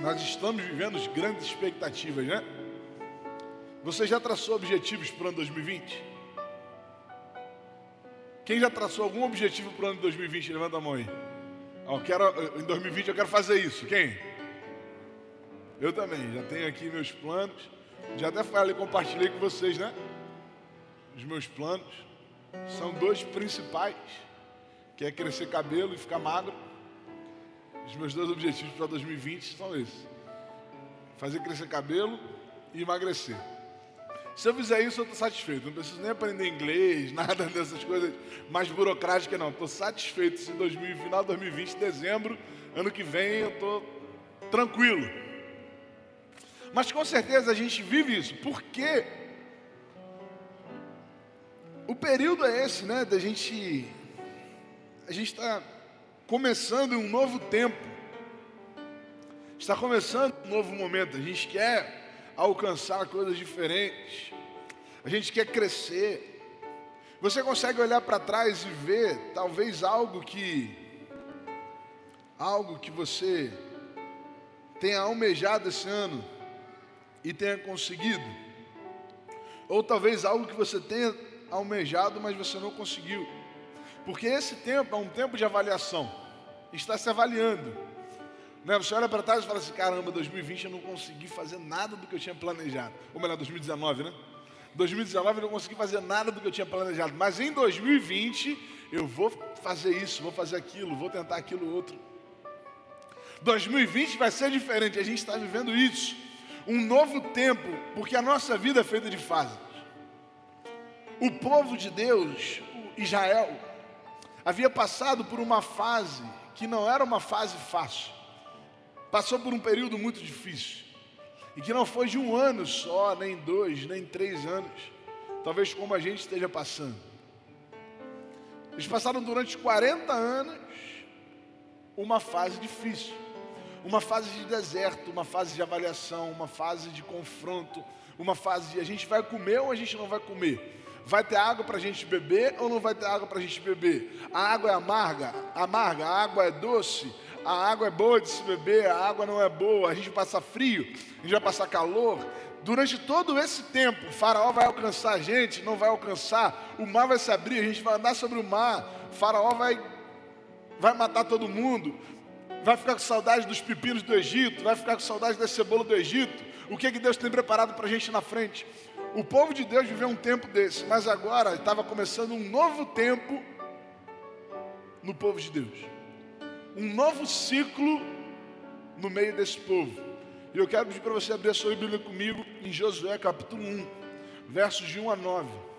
nós estamos vivendo grandes expectativas, né? Você já traçou objetivos para o ano 2020? Quem já traçou algum objetivo para o ano de 2020? Levanta a mão aí. Eu quero, em 2020 eu quero fazer isso. Quem? Eu também, já tenho aqui meus planos. Já até falei, compartilhei com vocês, né? Os meus planos. São dois principais, que é crescer cabelo e ficar magro. Os meus dois objetivos para 2020 são esses: fazer crescer cabelo e emagrecer. Se eu fizer isso, eu estou satisfeito. Não preciso nem aprender inglês, nada dessas coisas mais burocráticas, não. Estou satisfeito se 2000, final de 2020, dezembro, ano que vem, eu estou tranquilo. Mas com certeza a gente vive isso. Por quê? O período é esse, né? Da gente. A gente está começando um novo tempo. Está começando um novo momento. A gente quer alcançar coisas diferentes. A gente quer crescer. Você consegue olhar para trás e ver talvez algo que algo que você tenha almejado esse ano e tenha conseguido? Ou talvez algo que você tenha almejado, mas você não conseguiu. Porque esse tempo é um tempo de avaliação. Está se avaliando. Né? Você olha para trás e fala assim: caramba, 2020 eu não consegui fazer nada do que eu tinha planejado. Ou melhor, 2019, né? 2019 eu não consegui fazer nada do que eu tinha planejado. Mas em 2020 eu vou fazer isso, vou fazer aquilo, vou tentar aquilo outro. 2020 vai ser diferente. A gente está vivendo isso. Um novo tempo, porque a nossa vida é feita de fases. O povo de Deus, Israel, havia passado por uma fase que não era uma fase fácil. Passou por um período muito difícil. E que não foi de um ano só, nem dois, nem três anos. Talvez como a gente esteja passando. Eles passaram durante 40 anos uma fase difícil. Uma fase de deserto, uma fase de avaliação, uma fase de confronto, uma fase de a gente vai comer ou a gente não vai comer. Vai ter água para a gente beber ou não vai ter água para a gente beber? A água é amarga? Amarga. A água é doce? A água é boa de se beber, a água não é boa. A gente passa frio, a gente vai passar calor. Durante todo esse tempo, o faraó vai alcançar a gente, não vai alcançar. O mar vai se abrir, a gente vai andar sobre o mar. O faraó vai, vai matar todo mundo. Vai ficar com saudade dos pepinos do Egito, vai ficar com saudade da cebola do Egito. O que, é que Deus tem preparado para a gente na frente? O povo de Deus viveu um tempo desse, mas agora estava começando um novo tempo no povo de Deus. Um novo ciclo no meio desse povo. E eu quero pedir para você abrir a sua Bíblia comigo em Josué capítulo 1, versos de 1 a 9.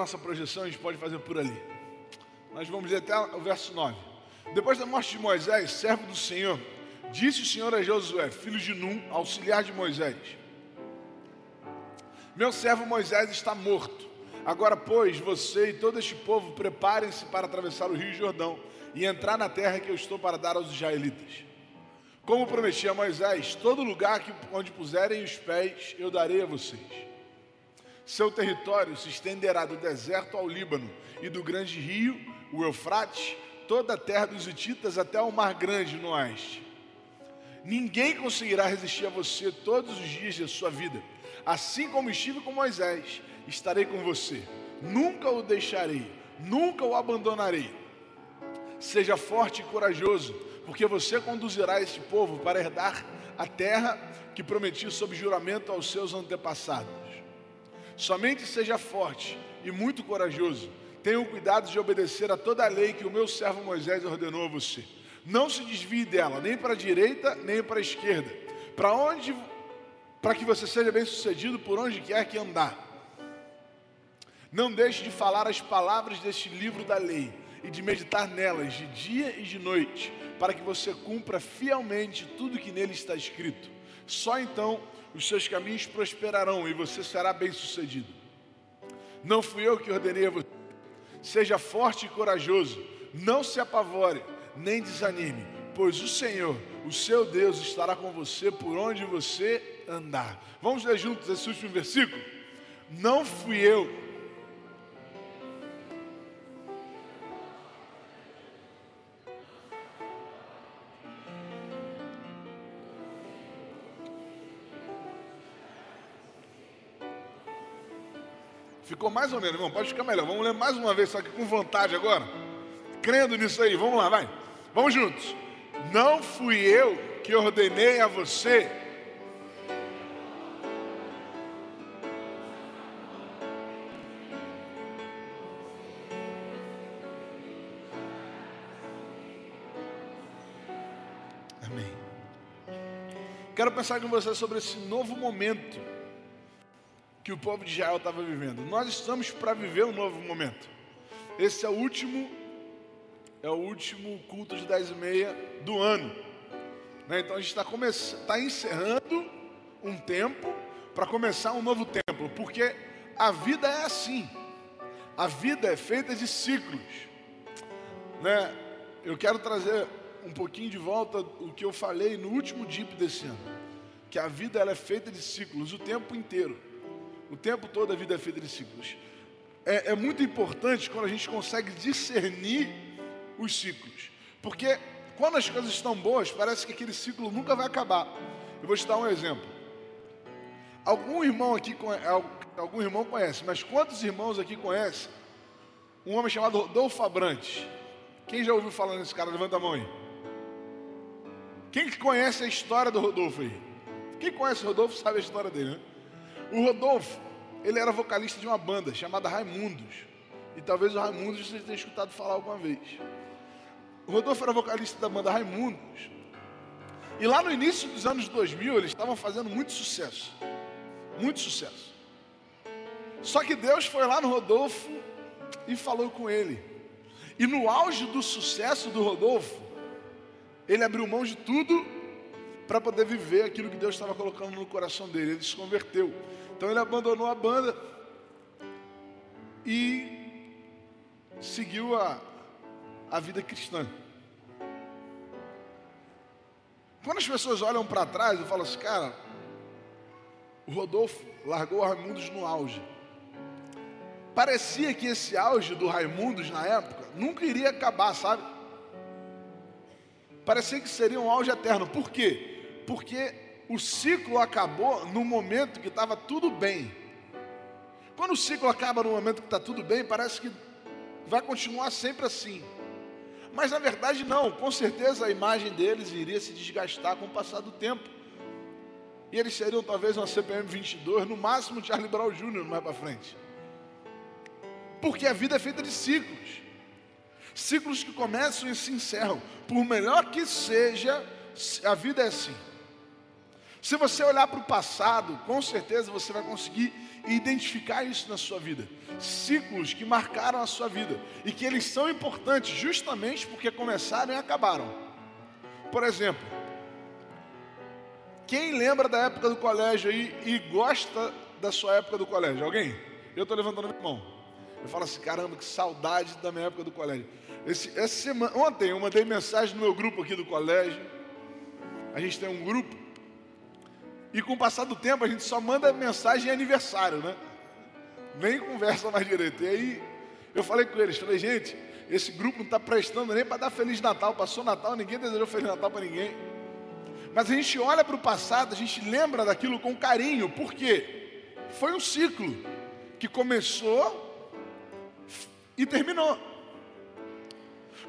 Nossa projeção, a gente pode fazer por ali. Nós vamos ler até o verso 9. Depois da morte de Moisés, servo do Senhor, disse o Senhor a Josué, filho de Num, auxiliar de Moisés: Meu servo Moisés está morto. Agora, pois, você e todo este povo preparem-se para atravessar o rio Jordão e entrar na terra que eu estou para dar aos israelitas. Como prometi a Moisés, todo lugar que, onde puserem os pés, eu darei a vocês. Seu território se estenderá do deserto ao Líbano e do grande rio, o Eufrates, toda a terra dos Hititas até o Mar Grande no oeste. Ninguém conseguirá resistir a você todos os dias da sua vida. Assim como estive com Moisés, estarei com você. Nunca o deixarei, nunca o abandonarei. Seja forte e corajoso, porque você conduzirá este povo para herdar a terra que prometi sob juramento aos seus antepassados. Somente seja forte e muito corajoso. Tenha o cuidado de obedecer a toda a lei que o meu servo Moisés ordenou a você. Não se desvie dela, nem para a direita, nem para a esquerda. Para onde para que você seja bem-sucedido por onde quer que andar. Não deixe de falar as palavras deste livro da lei e de meditar nelas de dia e de noite, para que você cumpra fielmente tudo que nele está escrito. Só então os seus caminhos prosperarão e você será bem-sucedido. Não fui eu que ordenei a você. Seja forte e corajoso, não se apavore, nem desanime, pois o Senhor, o seu Deus, estará com você por onde você andar. Vamos ler juntos esse último versículo? Não fui eu Ficou mais ou menos, irmão. Pode ficar melhor. Vamos ler mais uma vez, só que com vontade agora. Crendo nisso aí. Vamos lá, vai. Vamos juntos. Não fui eu que ordenei a você. Amém. Quero pensar com você sobre esse novo momento que o povo de Israel estava vivendo. Nós estamos para viver um novo momento. Esse é o último, é o último culto de dez e meia do ano. Né? Então a gente está tá encerrando um tempo para começar um novo tempo, porque a vida é assim. A vida é feita de ciclos. Né? Eu quero trazer um pouquinho de volta o que eu falei no último DIP desse ano, que a vida ela é feita de ciclos o tempo inteiro. O tempo todo a vida é feita de ciclos. É, é muito importante quando a gente consegue discernir os ciclos. Porque quando as coisas estão boas, parece que aquele ciclo nunca vai acabar. Eu vou te dar um exemplo. Algum irmão aqui, algum irmão conhece, mas quantos irmãos aqui conhecem um homem chamado Rodolfo Abrantes? Quem já ouviu falar nesse cara? Levanta a mão aí. Quem conhece a história do Rodolfo aí? Quem conhece o Rodolfo sabe a história dele, né? O Rodolfo, ele era vocalista de uma banda chamada Raimundos. E talvez o Raimundos você tenha escutado falar alguma vez. O Rodolfo era vocalista da banda Raimundos. E lá no início dos anos 2000, eles estavam fazendo muito sucesso. Muito sucesso. Só que Deus foi lá no Rodolfo e falou com ele. E no auge do sucesso do Rodolfo, ele abriu mão de tudo para poder viver aquilo que Deus estava colocando no coração dele. Ele se converteu. Então ele abandonou a banda e seguiu a, a vida cristã. Quando as pessoas olham para trás e falam assim, cara, o Rodolfo largou o Raimundos no auge. Parecia que esse auge do Raimundos na época nunca iria acabar, sabe? Parecia que seria um auge eterno. Por quê? Porque o ciclo acabou no momento que estava tudo bem. Quando o ciclo acaba no momento que está tudo bem, parece que vai continuar sempre assim. Mas na verdade não, com certeza a imagem deles iria se desgastar com o passar do tempo. E eles seriam talvez uma CPM 22, no máximo Charlie Brown Jr. mais para frente. Porque a vida é feita de ciclos. Ciclos que começam e se encerram. Por melhor que seja, a vida é assim. Se você olhar para o passado, com certeza você vai conseguir identificar isso na sua vida. Ciclos que marcaram a sua vida e que eles são importantes justamente porque começaram e acabaram. Por exemplo, quem lembra da época do colégio aí e gosta da sua época do colégio? Alguém? Eu estou levantando minha mão. Eu falo assim, caramba, que saudade da minha época do colégio. Esse, essa semana, ontem eu mandei mensagem no meu grupo aqui do colégio. A gente tem um grupo e com o passar do tempo a gente só manda mensagem em aniversário, né? Nem conversa mais direito. E aí eu falei com eles, falei, gente, esse grupo não está prestando nem para dar Feliz Natal. Passou Natal, ninguém desejou Feliz Natal para ninguém. Mas a gente olha para o passado, a gente lembra daquilo com carinho, por quê? Foi um ciclo que começou e terminou.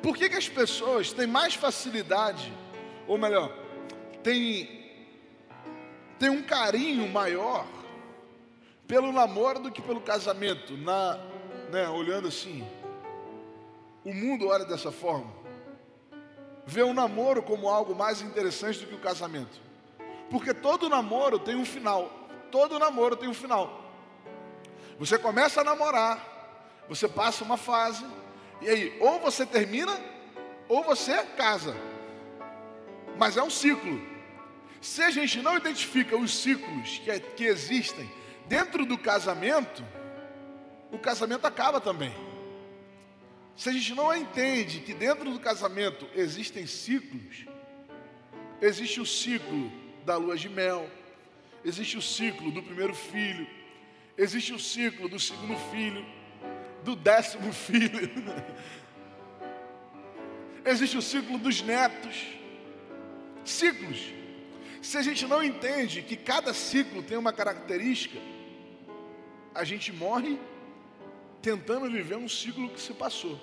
Por que, que as pessoas têm mais facilidade, ou melhor, têm tem um carinho maior pelo namoro do que pelo casamento. Na, né, olhando assim, o mundo olha dessa forma. Vê o namoro como algo mais interessante do que o casamento. Porque todo namoro tem um final. Todo namoro tem um final. Você começa a namorar, você passa uma fase, e aí, ou você termina, ou você casa. Mas é um ciclo. Se a gente não identifica os ciclos que, que existem dentro do casamento, o casamento acaba também. Se a gente não entende que dentro do casamento existem ciclos, existe o ciclo da lua de mel, existe o ciclo do primeiro filho, existe o ciclo do segundo filho, do décimo filho, existe o ciclo dos netos. Ciclos. Se a gente não entende que cada ciclo tem uma característica, a gente morre tentando viver um ciclo que se passou.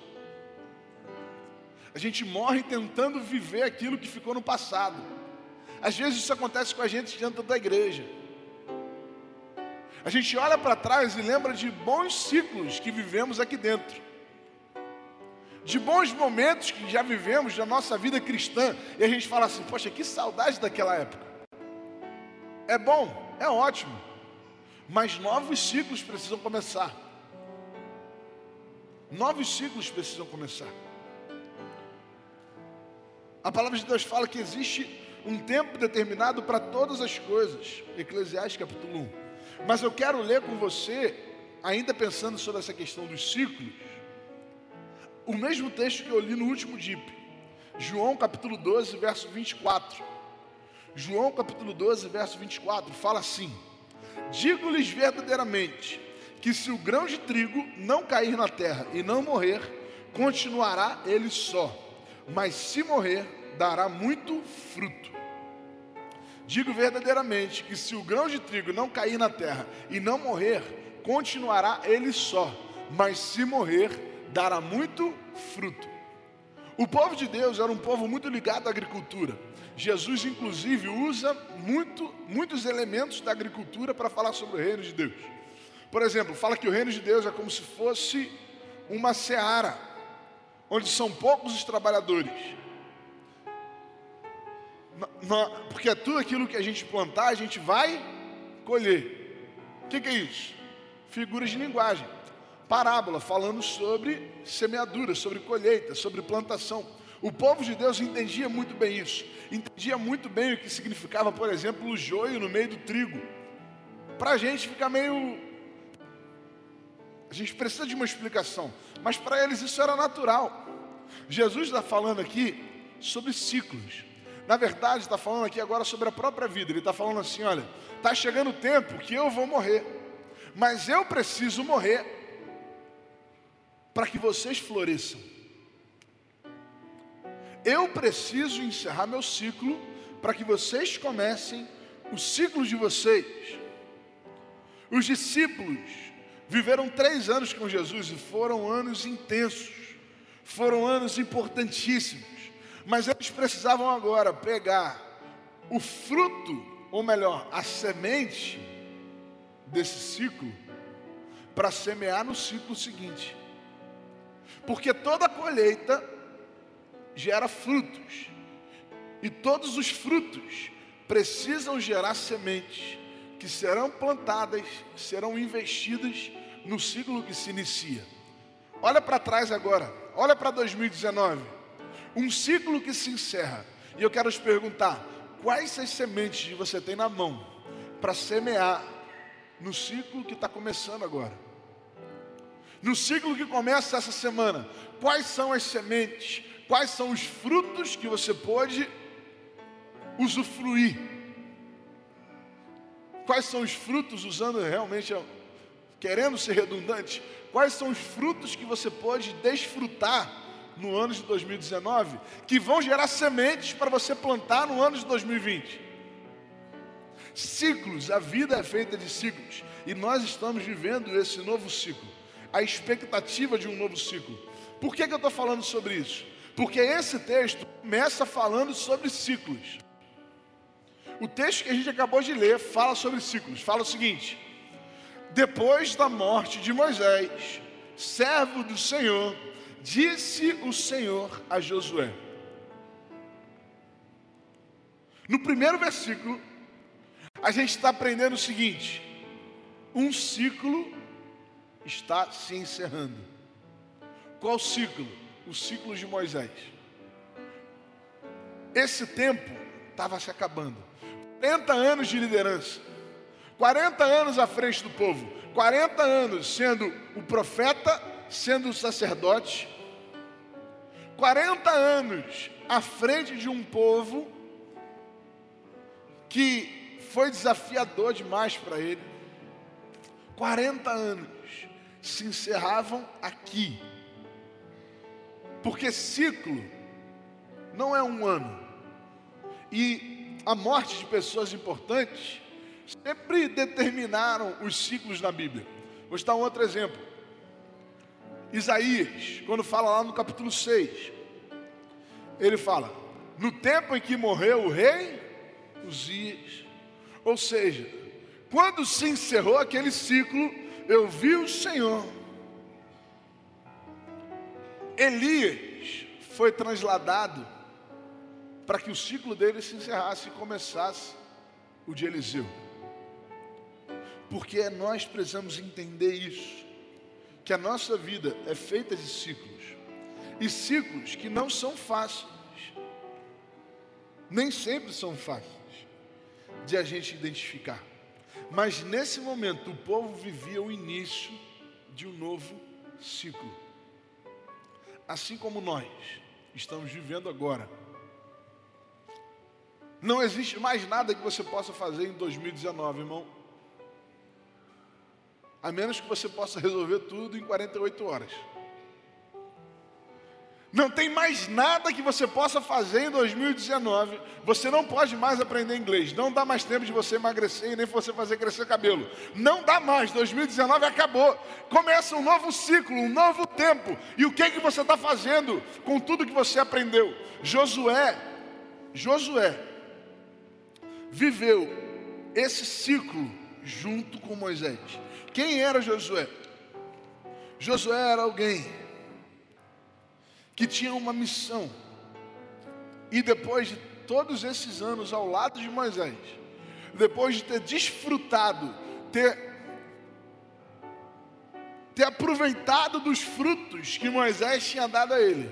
A gente morre tentando viver aquilo que ficou no passado. Às vezes isso acontece com a gente dentro da igreja. A gente olha para trás e lembra de bons ciclos que vivemos aqui dentro. De bons momentos que já vivemos na nossa vida cristã. E a gente fala assim: Poxa, que saudade daquela época. É bom, é ótimo. Mas novos ciclos precisam começar. Novos ciclos precisam começar. A palavra de Deus fala que existe um tempo determinado para todas as coisas. Eclesiastes capítulo 1. Mas eu quero ler com você, ainda pensando sobre essa questão dos ciclos, o mesmo texto que eu li no último DIP. João capítulo 12, verso 24. João capítulo 12, verso 24, fala assim: Digo-lhes verdadeiramente que se o grão de trigo não cair na terra e não morrer, continuará ele só, mas se morrer, dará muito fruto. Digo verdadeiramente que se o grão de trigo não cair na terra e não morrer, continuará ele só, mas se morrer, dará muito fruto. O povo de Deus era um povo muito ligado à agricultura. Jesus, inclusive, usa muito, muitos elementos da agricultura para falar sobre o reino de Deus. Por exemplo, fala que o reino de Deus é como se fosse uma seara, onde são poucos os trabalhadores. Porque é tudo aquilo que a gente plantar, a gente vai colher. O que, que é isso? Figuras de linguagem. Parábola falando sobre semeadura, sobre colheita, sobre plantação. O povo de Deus entendia muito bem isso. Entendia muito bem o que significava, por exemplo, o joio no meio do trigo. Para a gente fica meio a gente precisa de uma explicação, mas para eles isso era natural. Jesus está falando aqui sobre ciclos. Na verdade, está falando aqui agora sobre a própria vida. Ele está falando assim: olha, está chegando o tempo que eu vou morrer, mas eu preciso morrer para que vocês floresçam. Eu preciso encerrar meu ciclo para que vocês comecem o ciclo de vocês. Os discípulos Viveram três anos com Jesus e foram anos intensos, foram anos importantíssimos, mas eles precisavam agora pegar o fruto, ou melhor, a semente desse ciclo, para semear no ciclo seguinte, porque toda colheita gera frutos, e todos os frutos precisam gerar sementes que serão plantadas, serão investidas no ciclo que se inicia. Olha para trás agora, olha para 2019. Um ciclo que se encerra. E eu quero te perguntar: quais as sementes você tem na mão para semear no ciclo que está começando agora? No ciclo que começa essa semana, quais são as sementes, quais são os frutos que você pode usufruir? Quais são os frutos, usando realmente querendo ser redundante, quais são os frutos que você pode desfrutar no ano de 2019, que vão gerar sementes para você plantar no ano de 2020. Ciclos, a vida é feita de ciclos, e nós estamos vivendo esse novo ciclo, a expectativa de um novo ciclo. Por que, que eu estou falando sobre isso? Porque esse texto começa falando sobre ciclos. O texto que a gente acabou de ler fala sobre ciclos, fala o seguinte: depois da morte de Moisés, servo do Senhor, disse o Senhor a Josué. No primeiro versículo, a gente está aprendendo o seguinte: um ciclo está se encerrando. Qual ciclo? O ciclo de Moisés. Esse tempo estava se acabando. 40 anos de liderança, 40 anos à frente do povo, 40 anos sendo o profeta, sendo o sacerdote, 40 anos à frente de um povo que foi desafiador demais para ele. 40 anos se encerravam aqui. Porque ciclo não é um ano. E a morte de pessoas importantes sempre determinaram os ciclos na Bíblia. Vou dar um outro exemplo. Isaías, quando fala lá no capítulo 6, ele fala: No tempo em que morreu o rei Uzias, ou seja, quando se encerrou aquele ciclo, eu vi o Senhor. Elias foi transladado para que o ciclo dele se encerrasse e começasse o de Eliseu. Porque nós precisamos entender isso, que a nossa vida é feita de ciclos, e ciclos que não são fáceis, nem sempre são fáceis de a gente identificar. Mas nesse momento o povo vivia o início de um novo ciclo. Assim como nós estamos vivendo agora. Não existe mais nada que você possa fazer em 2019, irmão. A menos que você possa resolver tudo em 48 horas. Não tem mais nada que você possa fazer em 2019. Você não pode mais aprender inglês. Não dá mais tempo de você emagrecer e nem você fazer crescer cabelo. Não dá mais. 2019 acabou. Começa um novo ciclo, um novo tempo. E o que é que você está fazendo com tudo que você aprendeu? Josué, Josué viveu esse ciclo junto com Moisés. Quem era Josué? Josué era alguém que tinha uma missão. E depois de todos esses anos ao lado de Moisés, depois de ter desfrutado, ter, ter aproveitado dos frutos que Moisés tinha dado a ele,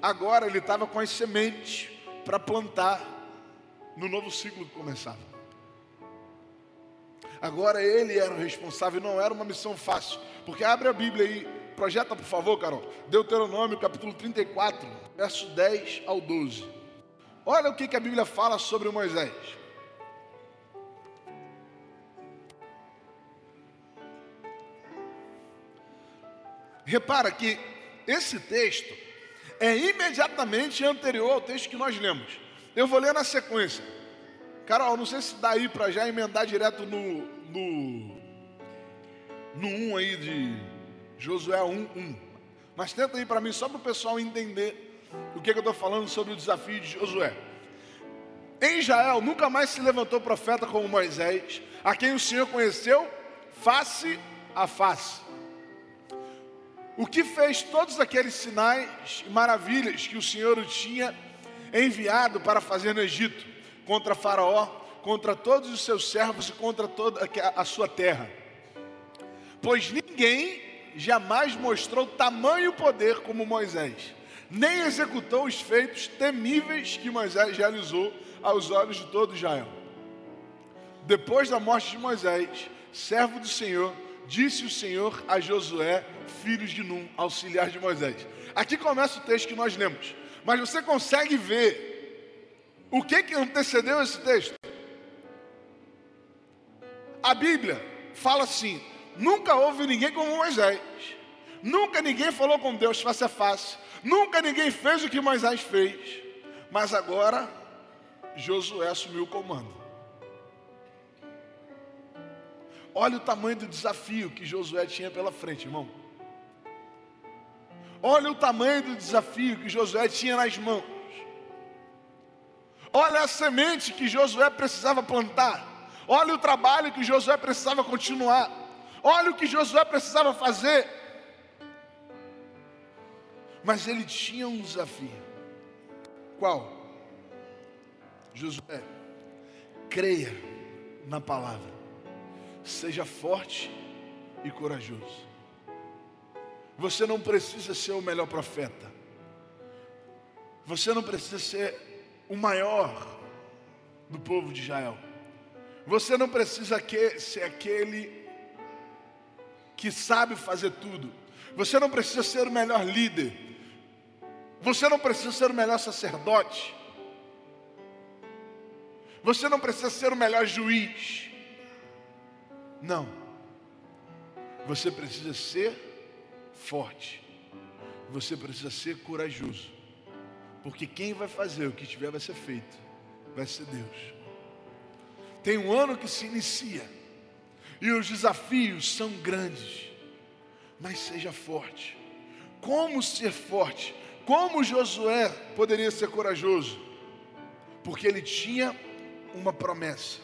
agora ele estava com as sementes para plantar no novo ciclo que começava. Agora ele era o responsável, não era uma missão fácil, porque abre a Bíblia aí, Projeta, por favor, Carol. Deuteronômio, capítulo 34, verso 10 ao 12. Olha o que, que a Bíblia fala sobre Moisés. Repara que esse texto é imediatamente anterior ao texto que nós lemos. Eu vou ler na sequência. Carol, não sei se dá aí para já emendar direto no, no, no 1 aí de Josué 1, 1. Mas tenta aí para mim, só para o pessoal entender o que, que eu estou falando sobre o desafio de Josué. Em Israel nunca mais se levantou profeta como Moisés, a quem o Senhor conheceu face a face. O que fez todos aqueles sinais e maravilhas que o Senhor o tinha enviado para fazer no Egito, contra Faraó, contra todos os seus servos e contra toda a sua terra. Pois ninguém jamais mostrou tamanho poder como Moisés, nem executou os feitos temíveis que Moisés realizou aos olhos de todo Israel. Depois da morte de Moisés, servo do Senhor, disse o Senhor a Josué, filho de Num, auxiliar de Moisés. Aqui começa o texto que nós lemos. Mas você consegue ver o que, que antecedeu esse texto? A Bíblia fala assim: Nunca houve ninguém como Moisés. Nunca ninguém falou com Deus face a face. Nunca ninguém fez o que Moisés fez. Mas agora Josué assumiu o comando. Olha o tamanho do desafio que Josué tinha pela frente, irmão. Olha o tamanho do desafio que Josué tinha nas mãos. Olha a semente que Josué precisava plantar. Olha o trabalho que Josué precisava continuar. Olha o que Josué precisava fazer. Mas ele tinha um desafio. Qual? Josué, creia na palavra. Seja forte e corajoso. Você não precisa ser o melhor profeta. Você não precisa ser o maior do povo de Israel. Você não precisa ser aquele que sabe fazer tudo. Você não precisa ser o melhor líder. Você não precisa ser o melhor sacerdote. Você não precisa ser o melhor juiz. Não. Você precisa ser forte. Você precisa ser corajoso. Porque quem vai fazer o que tiver vai ser feito. Vai ser Deus. Tem um ano que se inicia. E os desafios são grandes. Mas seja forte. Como ser forte? Como Josué poderia ser corajoso? Porque ele tinha uma promessa.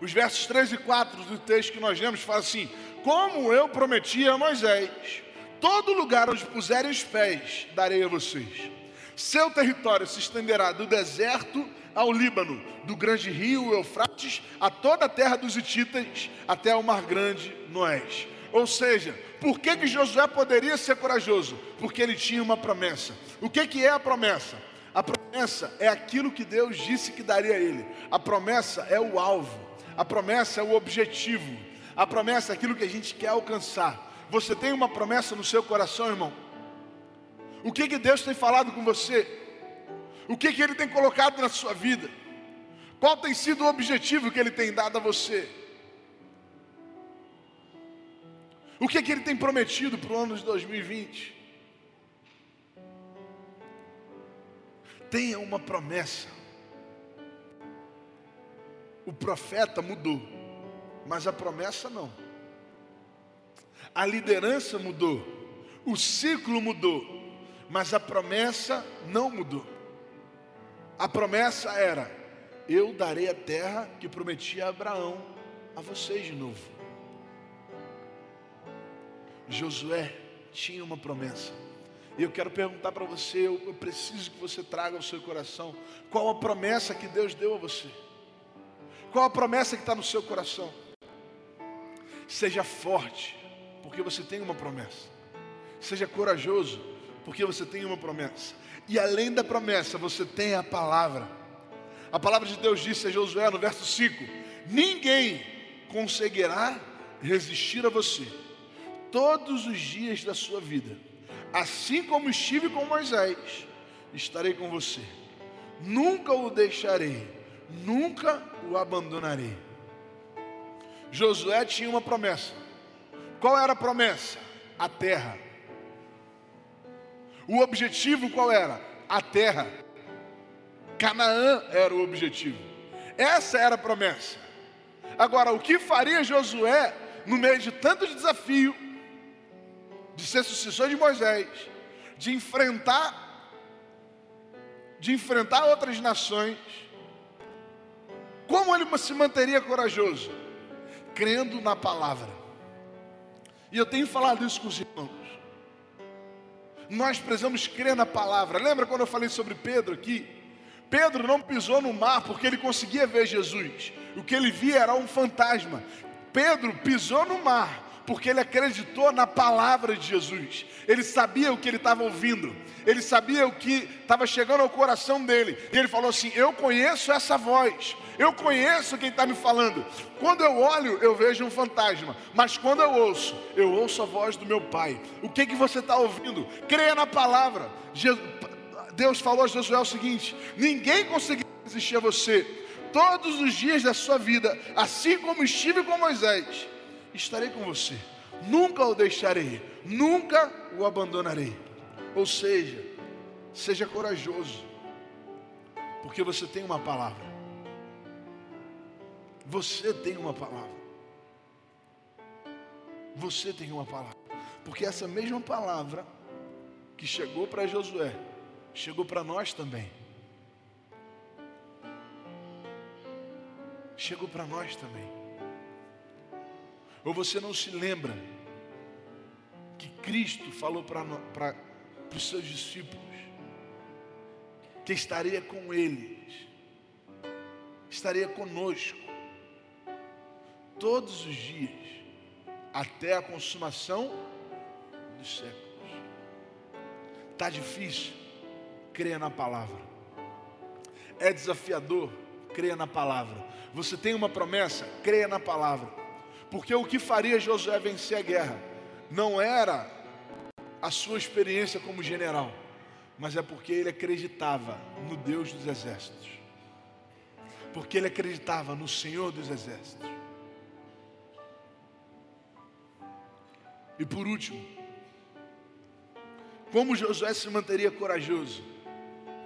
Os versos 3 e 4 do texto que nós lemos falam assim: Como eu prometi a Moisés, todo lugar onde puserem os pés darei a vocês. Seu território se estenderá do deserto ao Líbano, do grande rio Eufrates a toda a terra dos Hititas, até o Mar Grande no oeste. Ou seja, por que, que Josué poderia ser corajoso? Porque ele tinha uma promessa. O que, que é a promessa? A promessa é aquilo que Deus disse que daria a ele. A promessa é o alvo. A promessa é o objetivo. A promessa é aquilo que a gente quer alcançar. Você tem uma promessa no seu coração, irmão? O que, que Deus tem falado com você? O que, que Ele tem colocado na sua vida? Qual tem sido o objetivo que Ele tem dado a você? O que, que Ele tem prometido para o ano de 2020? Tenha uma promessa. O profeta mudou, mas a promessa não. A liderança mudou, o ciclo mudou, mas a promessa não mudou. A promessa era: eu darei a terra que prometi a Abraão a vocês de novo. Josué tinha uma promessa. E eu quero perguntar para você, eu, preciso que você traga ao seu coração qual a promessa que Deus deu a você. Qual a promessa que está no seu coração? Seja forte, porque você tem uma promessa. Seja corajoso, porque você tem uma promessa. E além da promessa, você tem a palavra. A palavra de Deus disse a Josué no verso 5: Ninguém conseguirá resistir a você todos os dias da sua vida. Assim como estive com Moisés, estarei com você. Nunca o deixarei, nunca o abandonarei. Josué tinha uma promessa. Qual era a promessa? A terra. O objetivo qual era? A terra. Canaã era o objetivo. Essa era a promessa. Agora, o que faria Josué no meio de tanto desafio, de ser sucessor de Moisés, de enfrentar de enfrentar outras nações, como ele se manteria corajoso? Crendo na palavra. E eu tenho falado isso com os irmãos. Nós precisamos crer na palavra. Lembra quando eu falei sobre Pedro aqui? Pedro não pisou no mar porque ele conseguia ver Jesus. O que ele via era um fantasma. Pedro pisou no mar porque ele acreditou na palavra de Jesus. Ele sabia o que ele estava ouvindo, ele sabia o que estava chegando ao coração dele. E ele falou assim: Eu conheço essa voz, eu conheço quem está me falando. Quando eu olho, eu vejo um fantasma, mas quando eu ouço, eu ouço a voz do meu Pai. O que, que você está ouvindo? Creia na palavra. Deus falou a Josué o seguinte: Ninguém conseguirá resistir a você todos os dias da sua vida, assim como estive com Moisés estarei com você, nunca o deixarei, nunca o abandonarei. Ou seja, seja corajoso, porque você tem uma palavra. Você tem uma palavra. Você tem uma palavra. Porque essa mesma palavra que chegou para Josué, chegou para nós também. Chegou para nós também. Ou você não se lembra que Cristo falou para os seus discípulos que estaria com eles, estaria conosco todos os dias, até a consumação dos séculos. Está difícil? Creia na palavra. É desafiador? creia na palavra. Você tem uma promessa, creia na palavra. Porque o que faria Josué vencer a guerra não era a sua experiência como general, mas é porque ele acreditava no Deus dos exércitos. Porque ele acreditava no Senhor dos exércitos. E por último, como Josué se manteria corajoso?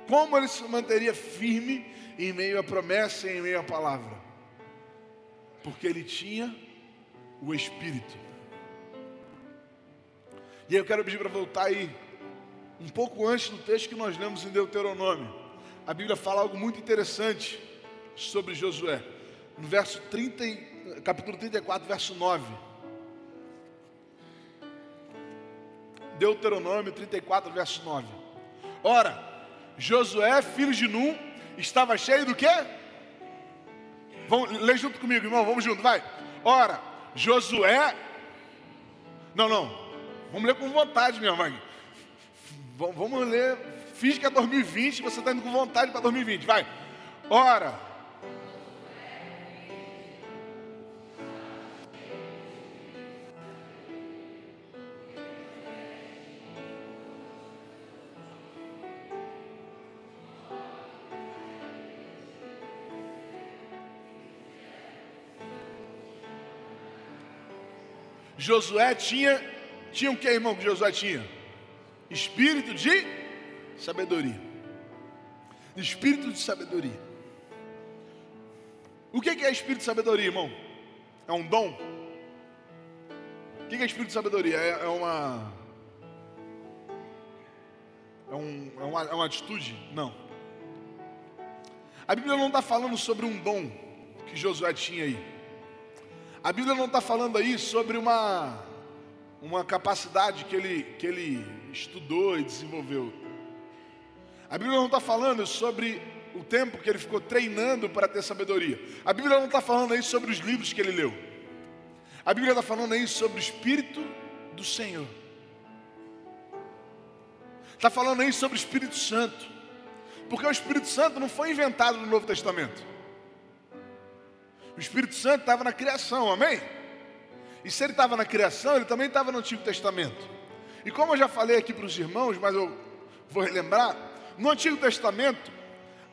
Como ele se manteria firme em meio à promessa e em meio à palavra? Porque ele tinha o Espírito. E eu quero pedir para voltar aí, um pouco antes do texto que nós lemos em Deuteronômio. A Bíblia fala algo muito interessante sobre Josué. No verso 30, capítulo 34, verso 9. Deuteronômio 34, verso 9. Ora, Josué, filho de Num, estava cheio do quê? Vamos ler junto comigo, irmão, vamos junto, vai. Ora, Josué. Não, não. Vamos ler com vontade, minha mãe. Vamos ler. Finge que é 2020, você está indo com vontade para 2020. Vai. Ora, Josué tinha, tinha o que, irmão, que Josué tinha? Espírito de sabedoria. Espírito de sabedoria. O que é espírito de sabedoria, irmão? É um dom? O que é espírito de sabedoria? É, é uma. É, um, é, uma, é uma atitude? Não. A Bíblia não está falando sobre um dom que Josué tinha aí. A Bíblia não está falando aí sobre uma, uma capacidade que ele, que ele estudou e desenvolveu. A Bíblia não está falando sobre o tempo que ele ficou treinando para ter sabedoria. A Bíblia não está falando aí sobre os livros que ele leu. A Bíblia está falando aí sobre o Espírito do Senhor. Está falando aí sobre o Espírito Santo. Porque o Espírito Santo não foi inventado no Novo Testamento. O Espírito Santo estava na criação, amém? E se ele estava na criação, ele também estava no Antigo Testamento. E como eu já falei aqui para os irmãos, mas eu vou relembrar, no Antigo Testamento,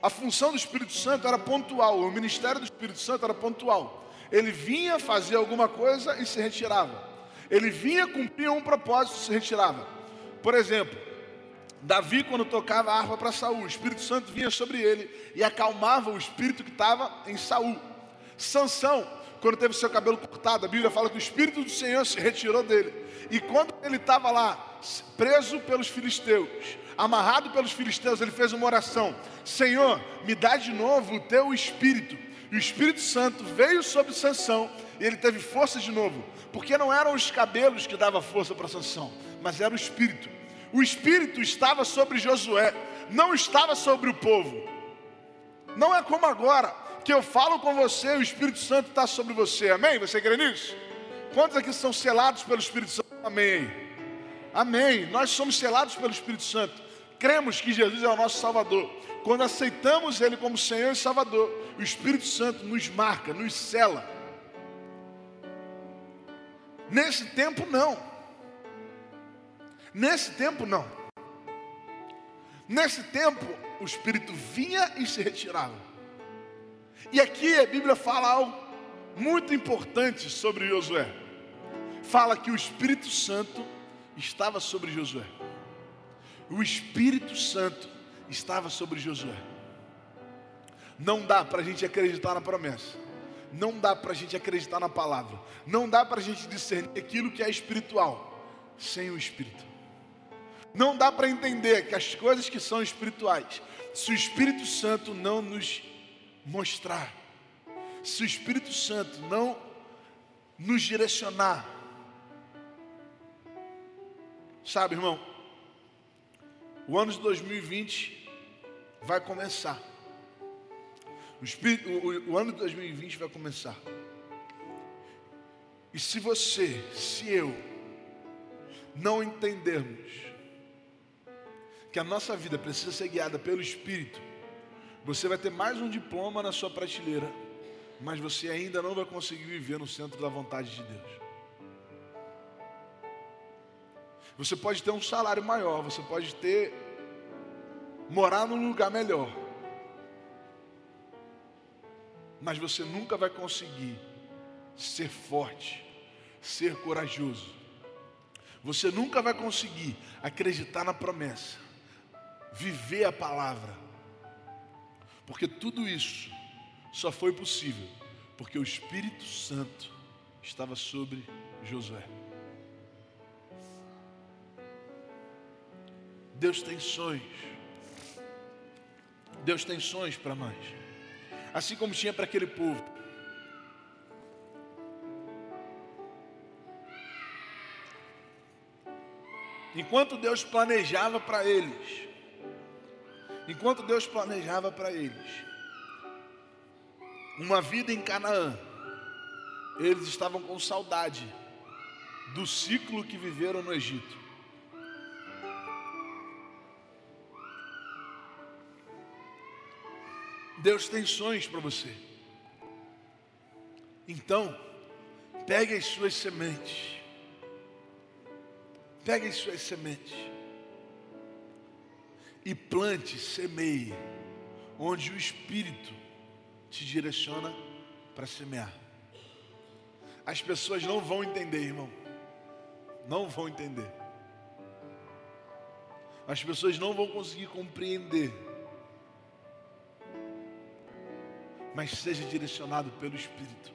a função do Espírito Santo era pontual, o ministério do Espírito Santo era pontual. Ele vinha fazer alguma coisa e se retirava. Ele vinha cumprir um propósito e se retirava. Por exemplo, Davi, quando tocava a harpa para Saul, o Espírito Santo vinha sobre ele e acalmava o espírito que estava em Saul. Sansão, quando teve seu cabelo cortado, a Bíblia fala que o Espírito do Senhor se retirou dele. E quando ele estava lá, preso pelos filisteus, amarrado pelos filisteus, ele fez uma oração: Senhor, me dá de novo o teu Espírito. E o Espírito Santo veio sobre Sansão e ele teve força de novo, porque não eram os cabelos que davam força para Sansão, mas era o Espírito. O Espírito estava sobre Josué, não estava sobre o povo. Não é como agora, que eu falo com você, o Espírito Santo está sobre você. Amém? Você crê nisso? Quantos aqui são selados pelo Espírito Santo? Amém. Amém. Nós somos selados pelo Espírito Santo. Cremos que Jesus é o nosso Salvador. Quando aceitamos Ele como Senhor e Salvador, o Espírito Santo nos marca, nos cela. Nesse tempo, não. Nesse tempo, não. Nesse tempo, o Espírito vinha e se retirava. E aqui a Bíblia fala algo muito importante sobre Josué. Fala que o Espírito Santo estava sobre Josué. O Espírito Santo estava sobre Josué. Não dá para a gente acreditar na promessa. Não dá para a gente acreditar na palavra. Não dá para a gente discernir aquilo que é espiritual sem o Espírito. Não dá para entender que as coisas que são espirituais, se o Espírito Santo não nos mostrar. Se o Espírito Santo não nos direcionar, sabe, irmão, o ano de 2020 vai começar. O, Espírito, o, o ano de 2020 vai começar. E se você, se eu, não entendermos que a nossa vida precisa ser guiada pelo Espírito, Você vai ter mais um diploma na sua prateleira, mas você ainda não vai conseguir viver no centro da vontade de Deus. Você pode ter um salário maior, você pode ter morar num lugar melhor. Mas você nunca vai conseguir ser forte, ser corajoso. Você nunca vai conseguir acreditar na promessa, viver a palavra. Porque tudo isso só foi possível porque o Espírito Santo estava sobre Josué. Deus tem sonhos. Deus tem sonhos para nós. Assim como tinha para aquele povo. Enquanto Deus planejava para eles, enquanto Deus planejava para eles uma vida em Canaã, eles estavam com saudade do ciclo que viveram no Egito. Deus tem sonhos para você. Então, pegue as suas sementes. Pegue as suas sementes. E plante, semeie, onde o Espírito te direciona para semear. As pessoas não vão entender, irmão. Não vão entender. As pessoas não vão conseguir compreender mas seja direcionado pelo Espírito.